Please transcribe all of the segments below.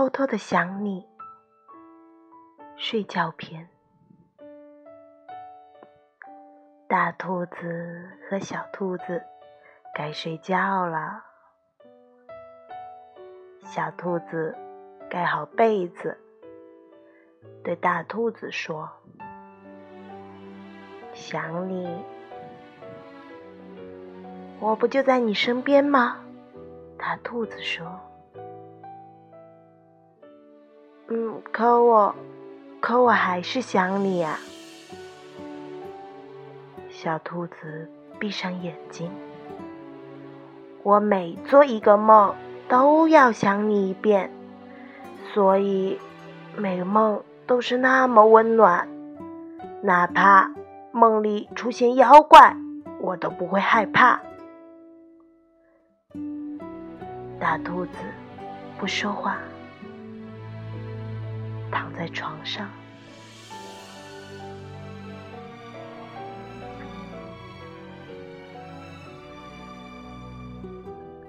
偷偷的想你。睡觉篇。大兔子和小兔子该睡觉了。小兔子盖好被子，对大兔子说：“想你，我不就在你身边吗？”大兔子说：“嗯，可我，可我还是想你呀。”小兔子闭上眼睛，我每做一个梦都要想你一遍，所以每个梦都是那么温暖，哪怕梦里出现妖怪，我都不会害怕。大兔子不说话，在床上。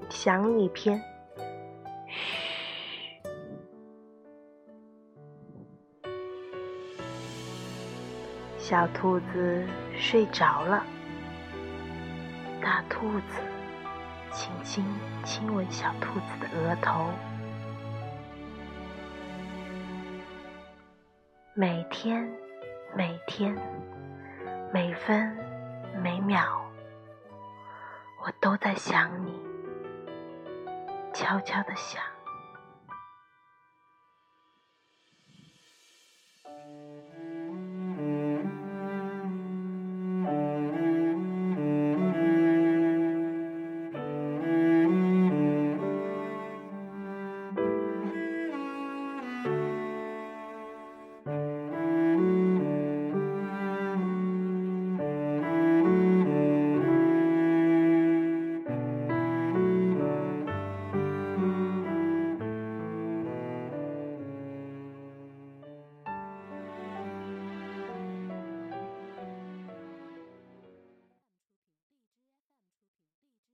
想你篇，嘘，小兔子睡着了，大兔子轻轻亲吻小兔子的额头，每天，每天，每分每秒，我都在想你。悄悄的想。